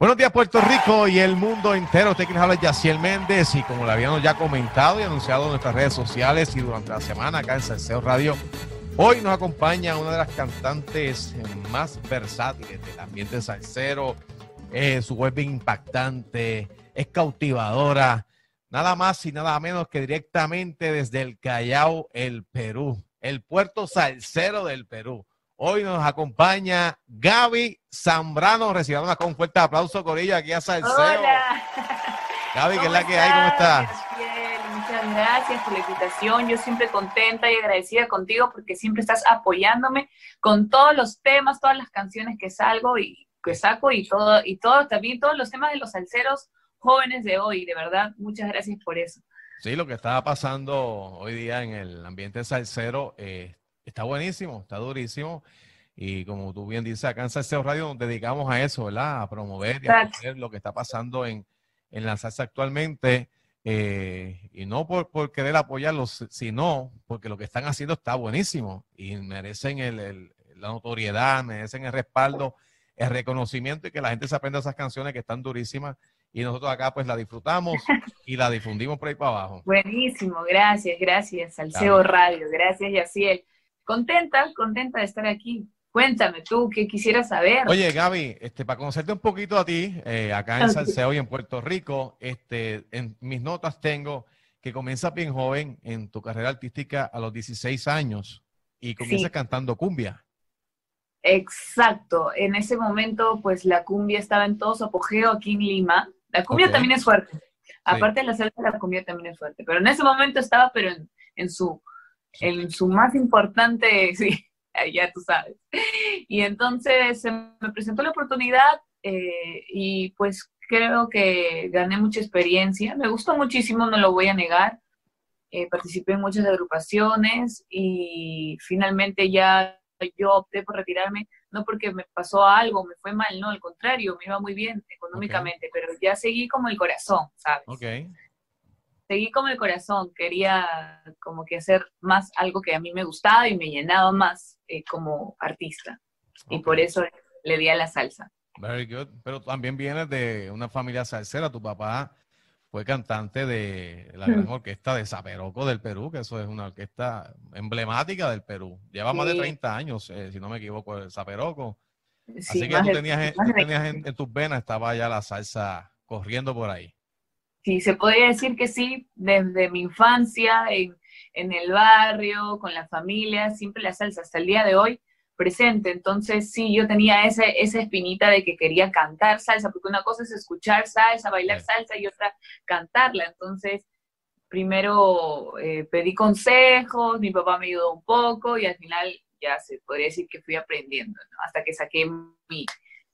Buenos días Puerto Rico y el mundo entero. Usted quien habla es Yaciel Méndez y como lo habíamos ya comentado y anunciado en nuestras redes sociales y durante la semana acá en Salseo Radio, hoy nos acompaña una de las cantantes más versátiles del ambiente salsero. Eh, su web es impactante, es cautivadora, nada más y nada menos que directamente desde el Callao, el Perú, el puerto salsero del Perú. Hoy nos acompaña Gaby Zambrano. Recibamos con un fuerte aplauso, Corilla, aquí a Salseo. Hola. Gaby, ¿qué es la que hay? ¿Cómo estás? Bien, muchas gracias por la invitación. Yo siempre contenta y agradecida contigo porque siempre estás apoyándome con todos los temas, todas las canciones que salgo y que saco y todo, y todo, también todos los temas de los salseros jóvenes de hoy. De verdad, muchas gracias por eso. Sí, lo que está pasando hoy día en el ambiente salsero eh, está buenísimo, está durísimo. Y como tú bien dices, acá en Salseo Radio nos dedicamos a eso, ¿verdad? A promover y a hacer lo que está pasando en, en la salsa actualmente. Eh, y no por, por, querer apoyarlos, sino porque lo que están haciendo está buenísimo y merecen el, el, la notoriedad, merecen el respaldo, el reconocimiento y que la gente se aprenda esas canciones que están durísimas y nosotros acá pues la disfrutamos y la difundimos por ahí para abajo. Buenísimo, gracias, gracias, Salseo Radio, gracias Yaciel. Contenta, contenta de estar aquí. Cuéntame tú, ¿qué quisieras saber? Oye, Gaby, este, para conocerte un poquito a ti, eh, acá en Salseo y en Puerto Rico, este, en mis notas tengo que comienzas bien joven en tu carrera artística a los 16 años y comienzas sí. cantando cumbia. Exacto, en ese momento pues la cumbia estaba en todo su apogeo aquí en Lima. La cumbia okay. también es fuerte, aparte sí. de la salsa, la cumbia también es fuerte, pero en ese momento estaba pero en, en su en su más importante, sí, ya tú sabes. Y entonces se me presentó la oportunidad eh, y pues creo que gané mucha experiencia. Me gustó muchísimo, no lo voy a negar. Eh, participé en muchas agrupaciones y finalmente ya yo opté por retirarme, no porque me pasó algo, me fue mal, no, al contrario, me iba muy bien económicamente, okay. pero ya seguí como el corazón, ¿sabes? Okay seguí con el corazón, quería como que hacer más algo que a mí me gustaba y me llenaba más eh, como artista. Okay. Y por eso le di a la salsa. Very good. Pero también vienes de una familia salsera. Tu papá fue cantante de la gran orquesta de Zaperoco del Perú, que eso es una orquesta emblemática del Perú. Lleva sí. más de 30 años, eh, si no me equivoco, el Zaperoco. Sí, Así que tú tenías, tú tenías en, en tus venas, estaba ya la salsa corriendo por ahí sí, se podría decir que sí, desde mi infancia, en, en, el barrio, con la familia, siempre la salsa hasta el día de hoy presente. Entonces, sí, yo tenía ese, esa espinita de que quería cantar salsa, porque una cosa es escuchar salsa, bailar salsa y otra cantarla. Entonces, primero eh, pedí consejos, mi papá me ayudó un poco y al final ya se podría decir que fui aprendiendo, ¿no? hasta que saqué mi,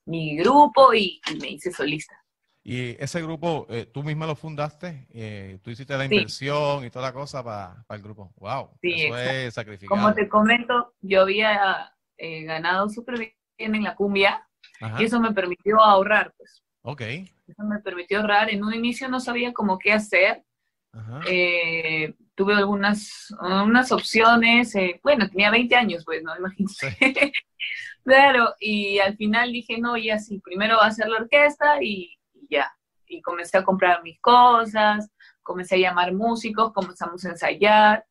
mi grupo y, y me hice solista. Y ese grupo, eh, tú misma lo fundaste, eh, tú hiciste la inversión sí. y toda la cosa para pa el grupo. ¡Wow! Sí, eso exacto. es sacrificado. Como te comento, yo había eh, ganado súper bien en la cumbia Ajá. y eso me permitió ahorrar, pues. Ok. Eso me permitió ahorrar. En un inicio no sabía cómo qué hacer. Eh, tuve algunas unas opciones. bueno, tenía 20 años, pues, ¿no? Imagínate. Sí. claro, y al final dije, no, y así, primero va a ser la orquesta y ya. Y comencé a comprar mis cosas, comencé a llamar músicos, comenzamos a ensayar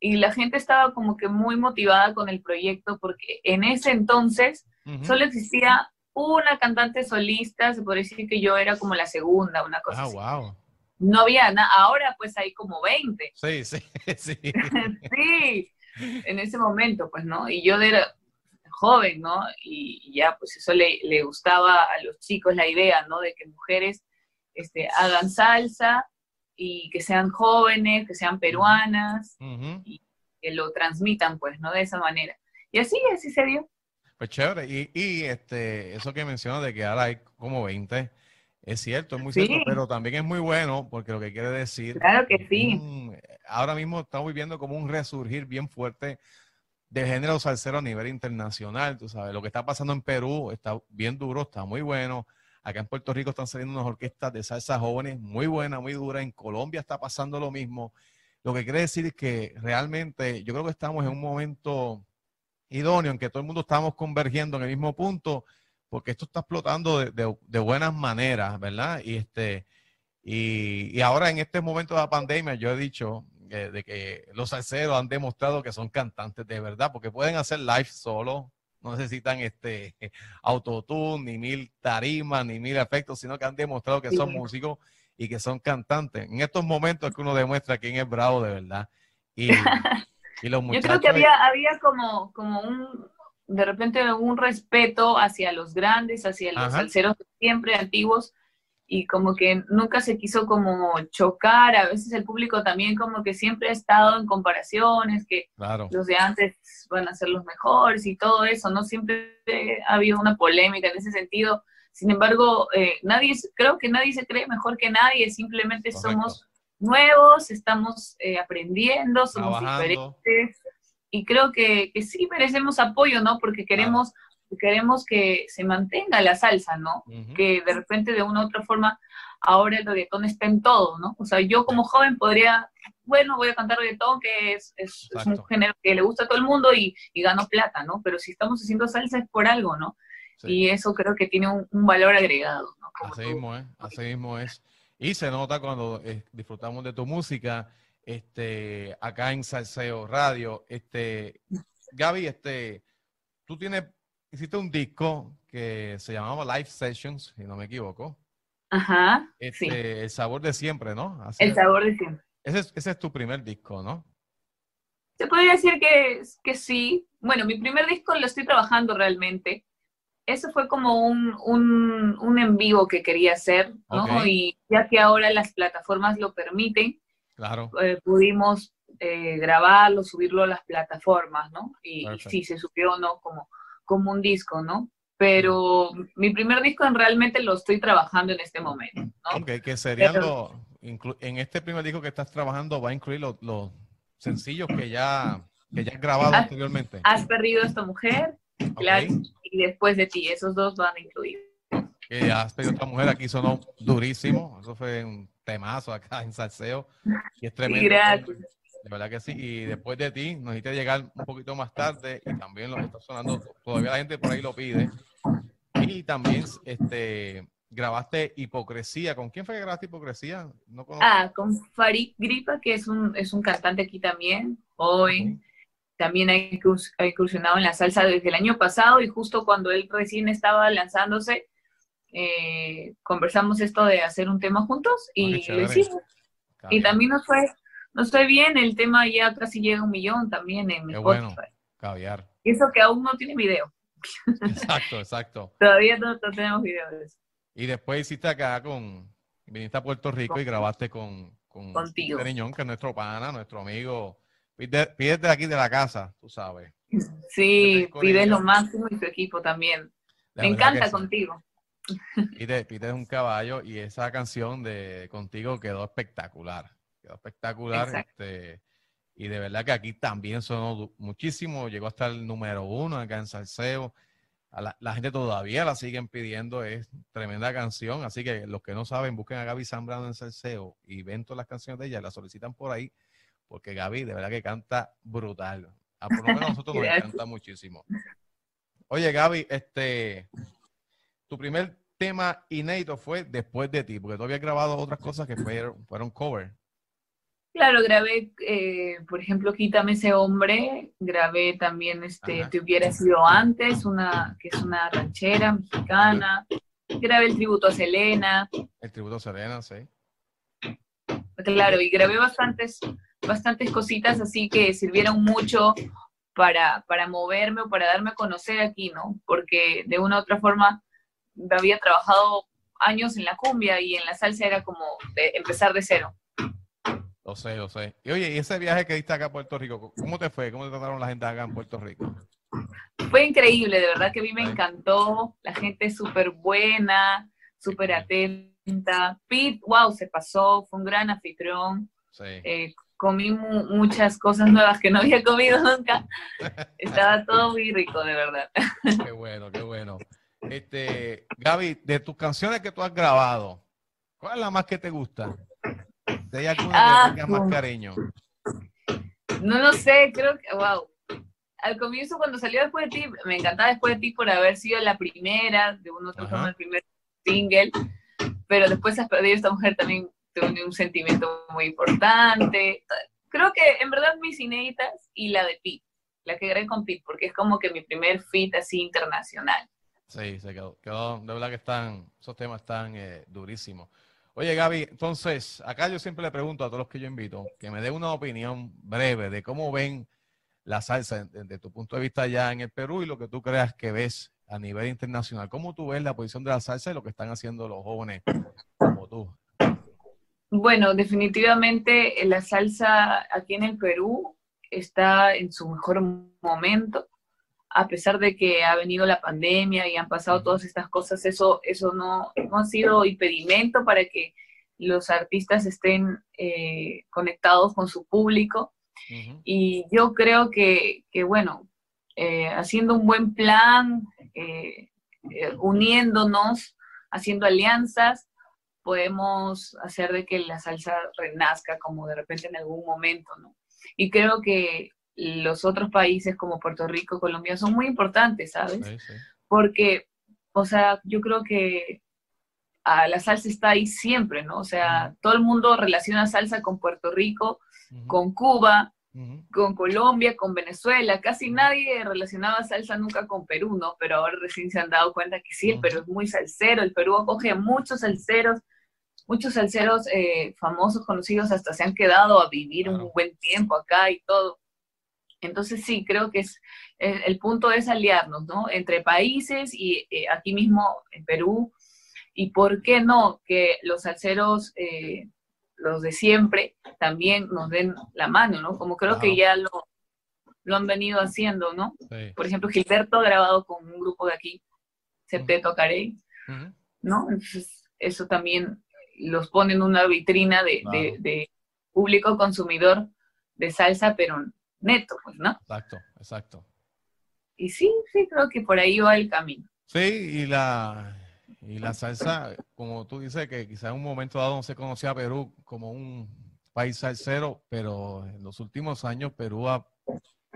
y la gente estaba como que muy motivada con el proyecto porque en ese entonces uh -huh. solo existía una cantante solista, se puede decir que yo era como la segunda, una cosa ah, así. Wow. No había nada, ahora pues hay como 20. Sí, sí, sí. sí, en ese momento pues, ¿no? Y yo era, joven, ¿no? Y, ya, pues eso le, le, gustaba a los chicos la idea, ¿no? De que mujeres este, hagan salsa y que sean jóvenes, que sean peruanas uh -huh. y que lo transmitan, pues, ¿no? De esa manera. Y así, así se dio. Pues chévere. Y, y este, eso que mencionas de que ahora hay como 20, es cierto, es muy sí. cierto, pero también es muy bueno porque lo que quiere decir... Claro que sí. Un, ahora mismo estamos viviendo como un resurgir bien fuerte de género salsero a nivel internacional, tú sabes, lo que está pasando en Perú está bien duro, está muy bueno. Acá en Puerto Rico están saliendo unas orquestas de salsa jóvenes muy buenas, muy duras. En Colombia está pasando lo mismo. Lo que quiere decir es que realmente yo creo que estamos en un momento idóneo en que todo el mundo estamos convergiendo en el mismo punto, porque esto está explotando de, buenas maneras, ¿verdad? Y, este, y, ahora en este momento de la pandemia, yo he dicho de que los salseros han demostrado que son cantantes de verdad, porque pueden hacer live solo, no necesitan este autotune, ni mil tarimas, ni mil efectos, sino que han demostrado que son músicos y que son cantantes. En estos momentos es que uno demuestra quién es bravo de verdad. Y, los muchachos... Yo creo que había, había como, como un, de repente un respeto hacia los grandes, hacia los salseros siempre antiguos, y como que nunca se quiso como chocar, a veces el público también como que siempre ha estado en comparaciones, que los de antes van a ser los mejores y todo eso, ¿no? Siempre ha habido una polémica en ese sentido, sin embargo, eh, nadie, creo que nadie se cree mejor que nadie, simplemente somos nuevos, estamos eh, aprendiendo, somos diferentes, y creo que, que, sí merecemos apoyo, ¿no? Porque queremos queremos que se mantenga la salsa, ¿no? Que de repente de una u otra forma ahora el reggaetón está en todo, ¿no? O sea, yo como joven podría, bueno, voy a cantar reggaetón, que es, es, un género que le gusta a todo el mundo y, y, gano plata, ¿no? Pero si estamos haciendo salsa es por algo, ¿no? Y eso creo que tiene un, valor agregado, ¿no? así mismo es, así mismo es. Y se nota cuando eh, disfrutamos de tu música, este, acá en Salseo Radio, este, Gaby, este, tú tienes hiciste un disco que se llamaba Live Sessions, si no me equivoco. Ajá. Este, El sabor de siempre, ¿no? el sabor de siempre. Ese es, tu primer disco, ¿no? Se podría decir que, que sí. Bueno, mi primer disco lo estoy trabajando realmente. Eso fue como un, un, en vivo que quería hacer, ¿no? Y ya que ahora las plataformas lo permiten, claro. Eh, pudimos eh, grabarlo, subirlo a las plataformas, ¿no? Y, y sí, se subió, ¿no? Como como un disco, ¿no? Pero mi primer disco realmente lo estoy trabajando en este momento, ¿no? Ok, que serían en este primer disco que estás trabajando va a incluir los, sencillos que ya, que ya has grabado anteriormente. Has perdido esta mujer, claro, y después de ti, esos dos van a incluir. Que has perdido esta mujer, aquí sonó durísimo, eso fue un temazo acá en Salseo, y es tremendo. gracias. De verdad que sí. Y después de ti, nos hiciste llegar un poquito más tarde y también lo está sonando. Todavía la gente por ahí lo pide. Y también este, grabaste Hipocresía. ¿Con quién fue que grabaste Hipocresía? No ah, con Farid Gripa, que es un, es un cantante aquí también. Hoy también ha incursionado en la salsa desde el año pasado y justo cuando él recién estaba lanzándose, eh, conversamos esto de hacer un tema juntos y lo hicimos. Y también nos fue no estoy bien, el tema ya casi llega a un millón también en Qué Bueno, caviar. Y eso que aún no tiene video. Exacto, exacto. Todavía no, tenemos video de eso. Y después hiciste acá con, viniste a Puerto Rico y grabaste con, con Contigo. Niñón, que es nuestro pana, nuestro amigo. Pides de aquí de la casa, tú sabes. Sí, pides lo máximo y tu equipo también. Me encanta contigo. Pides, pides un caballo y esa canción de contigo quedó espectacular quedó espectacular. Este, y de verdad que aquí también sonó muchísimo, llegó hasta el número uno acá en Salseo. A la, gente todavía la siguen pidiendo, es tremenda canción. Así que los que no saben, busquen a Gaby Zambrano en Salseo y ven todas las canciones de ella, la solicitan por ahí, porque Gaby de verdad que canta brutal. A por lo menos a nosotros nos encanta muchísimo. Oye, Gaby, este, tu primer tema inédito fue después de ti, porque tú habías grabado otras cosas que fueron, fueron cover. Claro, grabé, eh, por ejemplo, Quítame ese hombre, grabé también este Te hubiera sido antes, una que es una ranchera mexicana, grabé el tributo a Selena. El tributo a Selena, sí. Claro, y grabé bastantes, bastantes cositas así que sirvieron mucho para, para moverme o para darme a conocer aquí, ¿no? Porque de una u otra forma había trabajado años en la cumbia y en la salsa era como empezar de cero. Lo sé, lo sé. Y oye, ¿y ese viaje que diste acá a Puerto Rico, cómo te fue? ¿Cómo te trataron la gente acá en Puerto Rico? Fue increíble, de verdad que a mí me encantó. La gente súper buena, súper atenta. Pete, wow, se pasó, fue un gran anfitrión. Sí. Eh, comí muchas cosas nuevas que no había comido nunca. Estaba todo muy rico, de verdad. Qué bueno, qué bueno. Este, Gaby, de tus canciones que tú has grabado, ¿cuál es la más que te gusta? Hay alguna que ah, más cariño? No lo sé, creo que, wow. al comienzo cuando salió después de ti, me encantaba después de ti por haber sido la primera, de un otro como el primer single, pero después has perdido esta mujer también tuve un sentimiento muy importante. Creo que en verdad mis inéditas y la de Pete, la que grabé con Pete, porque es como que mi primer fit así internacional. Sí, se quedó, quedó, de verdad que están, esos temas están eh, durísimos. Oye, Gaby, entonces, acá yo siempre le pregunto a todos los que yo invito que me dé una opinión breve de cómo ven la salsa desde tu punto de vista ya en el Perú y lo que tú creas que ves a nivel internacional. ¿Cómo tú ves la posición de la salsa y lo que están haciendo los jóvenes como tú? Bueno, definitivamente la salsa aquí en el Perú está en su mejor momento, a pesar de que ha venido la pandemia y han pasado todas estas cosas, eso, eso no, no ha sido impedimento para que los artistas estén eh, conectados con su público. Y yo creo que, bueno, eh, haciendo un buen plan, eh, uniéndonos, haciendo alianzas, podemos hacer de que la salsa renazca como de repente en algún momento, ¿no? Y creo que los otros países como Puerto Rico, Colombia son muy importantes, ¿sabes? Porque, o sea, yo creo que a la salsa está ahí siempre, ¿no? O sea, todo el mundo relaciona salsa con Puerto Rico, con Cuba, con Colombia, con Venezuela. Casi nadie relacionaba salsa nunca con Perú, ¿no? Pero ahora recién se han dado cuenta que sí, el Perú es muy salsero, el Perú acoge muchos salseros, muchos salseros eh, famosos, conocidos, hasta se han quedado a vivir un buen tiempo acá y todo. Entonces sí, creo que es el, punto es aliarnos, ¿no? Entre países y eh, aquí mismo en Perú. Y por qué no que los salseros, eh, los de siempre, también nos den la mano, ¿no? Como creo que ya lo, lo han venido haciendo, ¿no? Por ejemplo, Gilberto ha grabado con un grupo de aquí, Septeto Carey, ¿no? Entonces, eso también los pone en una vitrina de, público consumidor de salsa, pero neto, pues, ¿no? Exacto, exacto. Y sí, sí, creo que por ahí va el camino. Sí, y la, y la salsa, como tú dices, que quizás en un momento dado no se conocía a Perú como un país salsero, pero en los últimos años Perú ha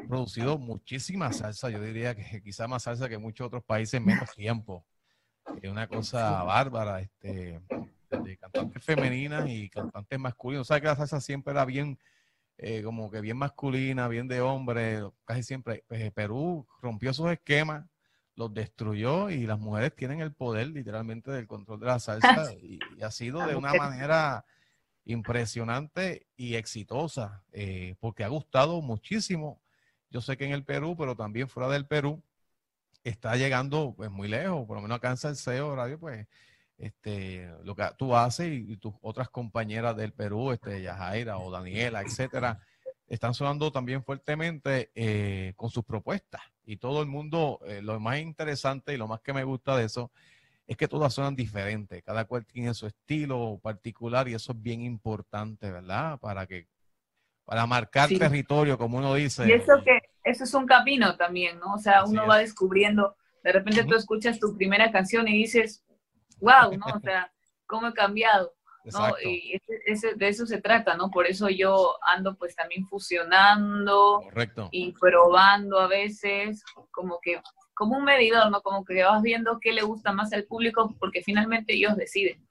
producido muchísima salsa, yo diría que quizás más salsa que muchos otros países en menos tiempo. Es una cosa bárbara. Este, de cantantes femeninas y cantantes masculinos. sabes que la salsa siempre era bien, eh, como que bien masculina, bien de hombre, casi siempre. Pues, eh, Perú rompió esos esquemas, los destruyó y las mujeres tienen el poder literalmente del control de la salsa y, ha sido de una manera impresionante y exitosa, eh, porque ha gustado muchísimo. Yo sé que en el Perú, pero también fuera del Perú, está llegando pues muy lejos, por lo menos acá en Salseo Radio, pues este, lo que tú haces y, tus otras compañeras del Perú, este, Yajaira o Daniela, etcétera, están sonando también fuertemente eh, con sus propuestas. Y todo el mundo, eh, lo más interesante y lo más que me gusta de eso es que todas suenan diferentes. Cada cual tiene su estilo particular y eso es bien importante, ¿verdad? Para que, para marcar territorio, como uno dice. Y eso que, eso es un camino también, ¿no? O sea, uno va descubriendo, de repente tú escuchas tu primera canción y dices, wow, ¿no? O sea, cómo he cambiado. ¿no? Y de eso se trata, ¿no? Por eso yo ando pues también fusionando y probando a veces, como que, como un medidor, ¿no? Como que vas viendo qué le gusta más al público, porque finalmente ellos deciden.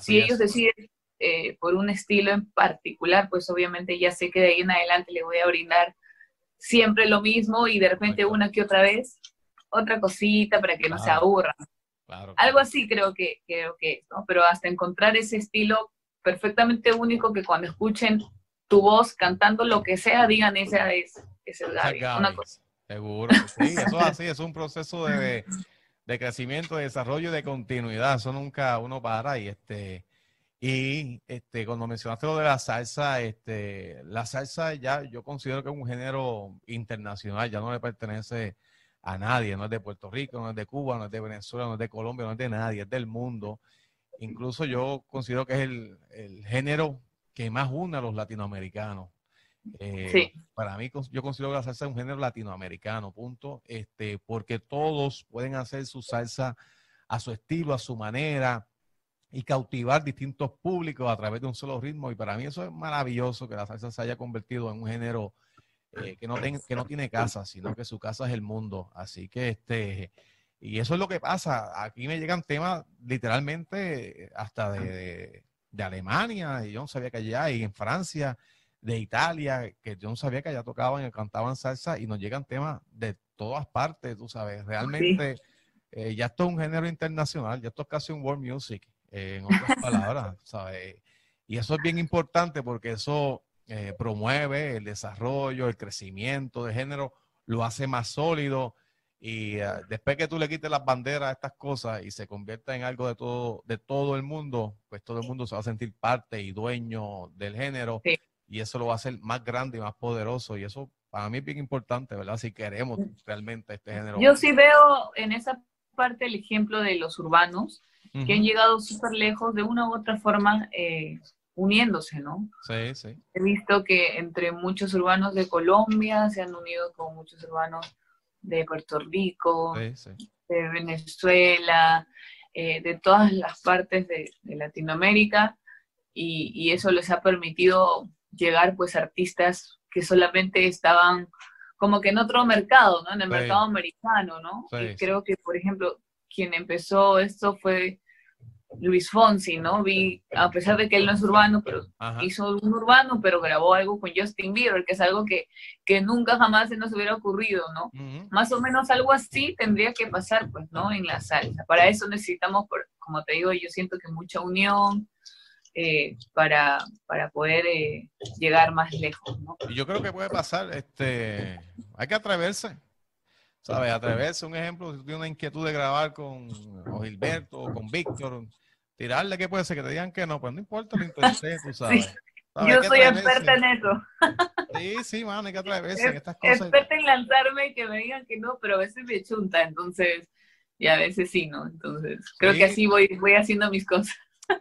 si ellos deciden eh, por un estilo en particular, pues obviamente ya sé que de ahí en adelante le voy a brindar siempre lo mismo y de repente una que otra vez otra cosita para que no se aburran. Algo así creo que, creo que es, ¿no? Pero hasta encontrar ese estilo perfectamente único que cuando escuchen tu voz cantando lo que sea, digan esa es, ese es Gaby. Seguro, sí, eso es así, es un proceso de, de, crecimiento, de desarrollo y de continuidad, eso nunca uno para y este... Y este, cuando mencionaste lo de la salsa, este, la salsa ya yo considero que es un género internacional, ya no le pertenece a nadie, no es de Puerto Rico, no es de Cuba, no es de Venezuela, no es de Colombia, no es de nadie, es del mundo. Incluso yo considero que es el, género que más une a los latinoamericanos. Eh, sí. Para mí, yo considero que la salsa es un género latinoamericano, punto. Este, porque todos pueden hacer su salsa a su estilo, a su manera y cautivar distintos públicos a través de un solo ritmo. Y para mí eso es maravilloso que la salsa se haya convertido en un género eh, que, no que no tiene casa, sino que su casa es el mundo. Así que este, y eso es lo que pasa. Aquí me llegan temas literalmente hasta de, de, Alemania, y yo no sabía que allá, y en Francia, de Italia, que yo no sabía que allá tocaban y cantaban salsa, y nos llegan temas de todas partes, tú sabes. Realmente eh, ya esto es un género internacional, ya esto es casi un world music, eh, en otras palabras, ¿sabes? Y eso es bien importante porque eso eh, promueve el desarrollo, el crecimiento de género, lo hace más sólido y uh, después que tú le quites las banderas a estas cosas y se convierta en algo de todo, de todo el mundo, pues todo el mundo se va a sentir parte y dueño del género. Y eso lo va a hacer más grande y más poderoso. Y eso para mí es bien importante, ¿verdad? Si queremos realmente este género. Yo sí veo en esa parte el ejemplo de los urbanos, que han llegado súper lejos de una u otra forma. Eh, uniéndose, ¿no? Sí, sí. He visto que entre muchos urbanos de Colombia se han unido con muchos urbanos de Puerto Rico, de Venezuela, eh, de todas las partes de, Latinoamérica y, eso les ha permitido llegar pues artistas que solamente estaban como que en otro mercado, ¿no? En el mercado americano, ¿no? y creo que, por ejemplo, quien empezó esto fue Luis Fonsi, ¿no? Vi, a pesar de que él no es urbano, pero hizo un urbano, pero grabó algo con Justin Bieber, que es algo que, que nunca jamás se nos hubiera ocurrido, ¿no? Más o menos algo así tendría que pasar, pues, ¿no? En la salsa. Para eso necesitamos, como te digo, yo siento que mucha unión eh, para, para poder eh, llegar más lejos, yo creo que puede pasar, este, hay que atreverse. ¿Sabes? Atreverse, un ejemplo, si tú tienes una inquietud de grabar con Gilberto o con Víctor, tirarle que puede ser que te digan que no, pues no importa lo intenté, tú sabes. Yo soy experta en eso. Sí, sí, mano, hay que atreverse en estas cosas. Experta en lanzarme y que me digan que no, pero a veces me chunta, entonces, y a veces sí, ¿no? Entonces, creo que así voy, voy haciendo mis cosas.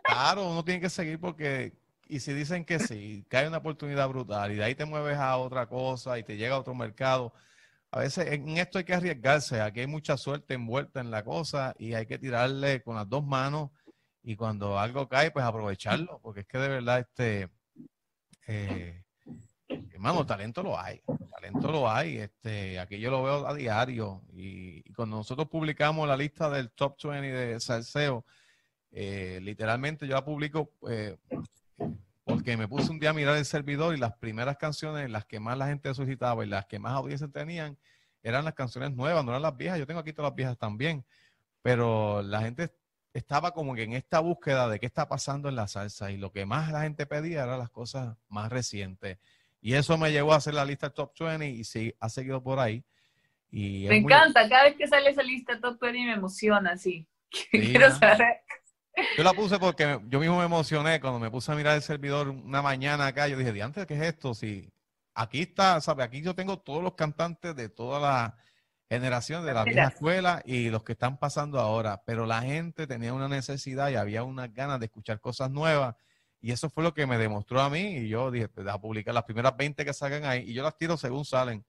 Claro, uno tiene que seguir porque, y si dicen que sí, que hay una oportunidad brutal y de ahí te mueves a otra cosa y te llega a otro mercado, a veces en esto hay que arriesgarse, aquí hay mucha suerte envuelta en la cosa y hay que tirarle con las dos manos y cuando algo cae, pues aprovecharlo, porque es que de verdad, este, eh, hermano, talento lo hay, talento lo hay, este, aquí yo lo veo a diario y, cuando nosotros publicamos la lista del top 20 de Salseo, eh, literalmente yo la publico eh, porque me puse un día a mirar el servidor y las primeras canciones, las que más la gente solicitaba y las que más audiencia tenían, eran las canciones nuevas, no eran las viejas, yo tengo aquí todas las viejas también, pero la gente estaba como que en esta búsqueda de qué está pasando en la salsa y lo que más la gente pedía eran las cosas más recientes. Y eso me llevó a hacer la lista Top 20 y sí, ha seguido por ahí. Y me encanta, cada vez que sale esa lista Top 20 me emociona, sí. Quiero saber. Yo la puse porque yo mismo me emocioné cuando me puse a mirar el servidor una mañana acá. Yo dije, antes ¿qué es esto? Si aquí está, ¿sabe? Aquí yo tengo todos los cantantes de toda la generación de la vieja escuela y los que están pasando ahora, pero la gente tenía una necesidad y había unas ganas de escuchar cosas nuevas y eso fue lo que me demostró a mí y yo dije, pues a publicar las primeras 20 que salgan ahí y yo las tiro según salen.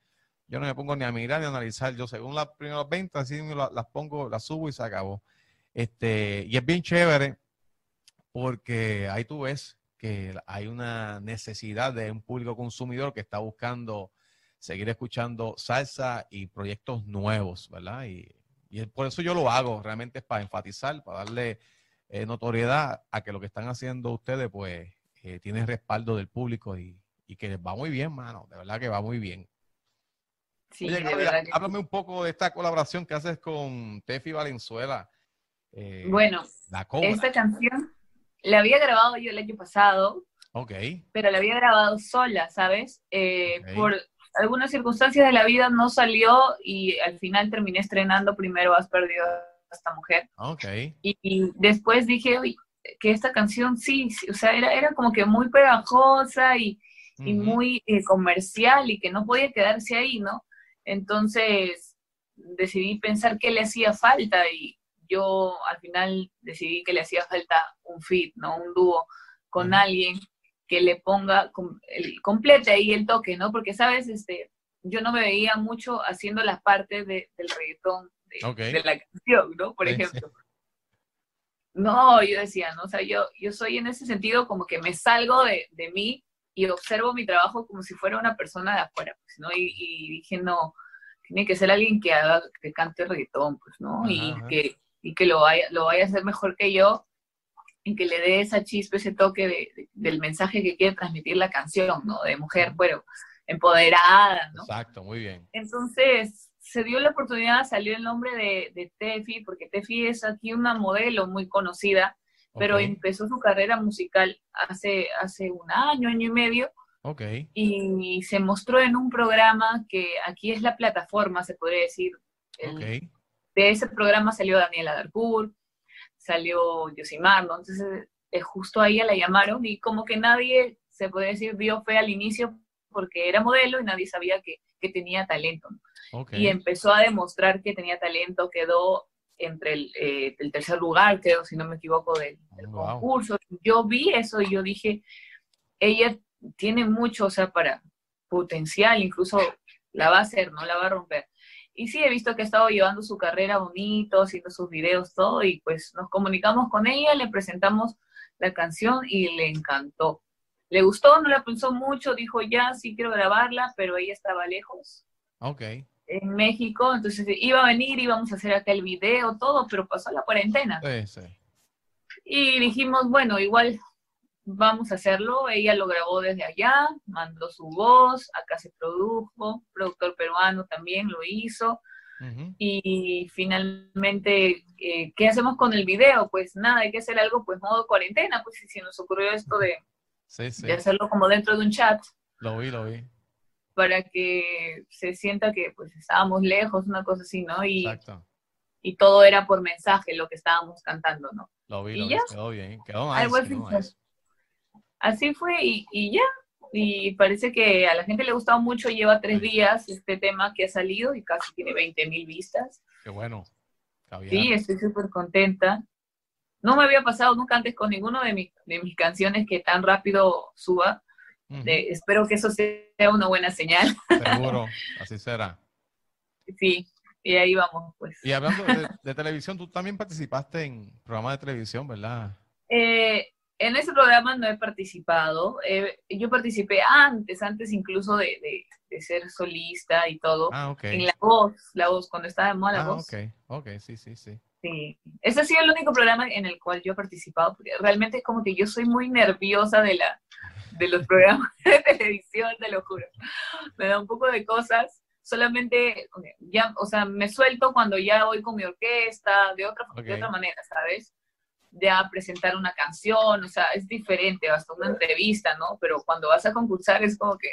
Yo no me pongo ni a mirar ni a analizar, yo según las primeras 20 así las, pongo, las subo y se acabó. Este, y es bien chévere porque ahí tú ves que hay una necesidad de un público consumidor que está buscando seguir escuchando salsa y proyectos nuevos, ¿verdad? Y, por eso yo lo hago, realmente es para enfatizar, para darle eh, notoriedad a que lo que están haciendo ustedes, pues, eh, tiene respaldo del público y, que va muy bien, mano, de verdad que va muy bien. Sí, Oye, Claudia, háblame un poco de esta colaboración que haces con Tefi Valenzuela. Eh, bueno, esta canción la había grabado yo el año pasado. Ok. Pero la había grabado sola, ¿sabes? Por algunas circunstancias de la vida no salió y al final terminé estrenando primero Has perdido a esta mujer. Okay. Y, después dije, que esta canción sí, o sea, era, era como que muy pegajosa y, muy eh, comercial y que no podía quedarse ahí, ¿no? Entonces decidí pensar qué le hacía falta y yo al final decidí que le hacía falta un fit, ¿no? Un dúo con alguien que le ponga el complete ahí el toque, ¿no? Porque, ¿sabes? Este, yo no me veía mucho haciendo las partes del reggaetón de, la canción, ¿no? Por ejemplo. No, yo decía, ¿no? O sea, yo, yo soy en ese sentido como que me salgo de, de mí y observo mi trabajo como si fuera una persona de afuera, pues, ¿no? Y, y dije, no, tiene que ser alguien que haga, que cante reggaetón, pues, ¿no? y, Que, y que lo vaya, lo vaya a hacer mejor que yo y que le dé esa chispa, ese toque del mensaje que quiere transmitir la canción, ¿no? De mujer, bueno, empoderada, ¿no? Exacto, muy bien. Entonces, se dio la oportunidad, salió el nombre de, de Tefi, porque Tefi es aquí una modelo muy conocida, pero empezó su carrera musical hace, hace un año, año y medio. Ok. Y se mostró en un programa que aquí es la plataforma, se podría decir. okay. De ese programa salió Daniela Darcourt, salió Yosimar, ¿no? Entonces, eh, justo a ella la llamaron y como que nadie, se podría decir, dio fe al inicio porque era modelo y nadie sabía que, que tenía talento. Y empezó a demostrar que tenía talento, quedó entre el, eh, el, tercer lugar, creo, si no me equivoco, del, concurso. Yo vi eso y yo dije, ella tiene mucho, o sea, para potencial, incluso la va a hacer, no la va a romper. Y sí, he visto que ha estado llevando su carrera bonito, haciendo sus videos, todo, y pues nos comunicamos con ella, le presentamos la canción y le encantó. Le gustó, no la pensó mucho, dijo ya, sí quiero grabarla, pero ella estaba lejos. Ok. En México, entonces iba a venir, íbamos a hacer acá el video, todo, pero pasó la cuarentena. Sí, sí. Y dijimos, bueno, igual vamos a hacerlo. Ella lo grabó desde allá, mandó su voz, acá se produjo, productor peruano también lo hizo. Y finalmente, eh, ¿qué hacemos con el video? Pues nada, hay que hacer algo, pues modo cuarentena, pues si nos ocurrió esto de, de hacerlo como dentro de un chat. Lo vi, lo vi. Para que se sienta que pues estábamos lejos, una cosa así, ¿no? Y, Exacto. y todo era por mensaje lo que estábamos cantando, ¿no? Lo vi, lo vi, quedó bien, quedó nice, así fue y, ya. Y parece que a la gente le ha gustado mucho, lleva tres días este tema que ha salido y casi tiene 20 mil vistas. Qué bueno. Sí, estoy súper contenta. No me había pasado nunca antes con ninguno de, de mis canciones que tan rápido suba. espero que eso sea una buena señal. Seguro, así será. Sí, y ahí vamos, pues. Y hablando de, de televisión, tú también participaste en programas de televisión, ¿verdad? Eh, en ese programa no he participado. Eh, yo participé antes, antes incluso de, ser solista y todo. Ah, En La Voz, La Voz, cuando estaba de moda La ah, Voz. ok, ok, sí, sí, sí. Sí, ese ha sido el único programa en el cual yo he participado, porque realmente es como que yo soy muy nerviosa de, la, de los programas de televisión, te lo juro. Me da un poco de cosas. Solamente, ya, o sea, me suelto cuando ya voy con mi orquesta, de otra, de otra manera, ¿sabes? A presentar una canción, o sea, es diferente, hasta una entrevista, ¿no? Pero cuando vas a concursar es como que...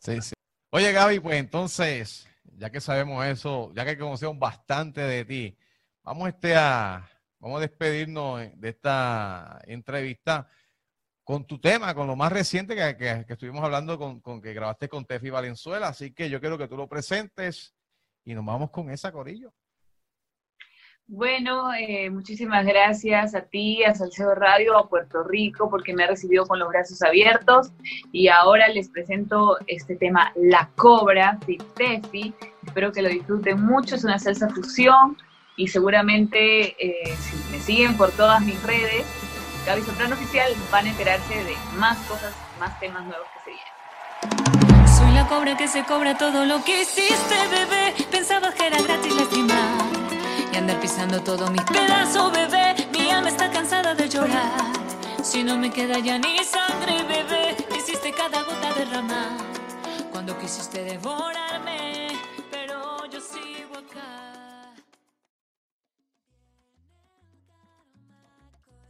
Sí, sí. Oye, Gaby, pues entonces, ya que sabemos eso, ya que conocemos bastante de ti, vamos este a, vamos a despedirnos de esta entrevista con tu tema, con lo más reciente que, que, estuvimos hablando con, con, que grabaste con Tefi Valenzuela. Así que yo quiero que tú lo presentes y nos vamos con esa, Corillo. Bueno, eh, muchísimas gracias a ti, a Salcedo Radio, a Puerto Rico, porque me ha recibido con los brazos abiertos. Y ahora les presento este tema, La Cobra, de Tefi. Espero que lo disfruten mucho, es una salsa fusión. Y seguramente, eh, si me siguen por todas mis redes, Gaby Soprano Oficial, van a enterarse de más cosas, más temas nuevos que se vienen. Soy la cobra que se cobra todo lo que hiciste, bebé. Pensabas que era gratis lastimar andar pisando todo mi pedazo, bebé. Mi alma está cansada de llorar. Si no me queda ya ni sangre, bebé, hiciste cada gota derramar cuando quisiste devorarme.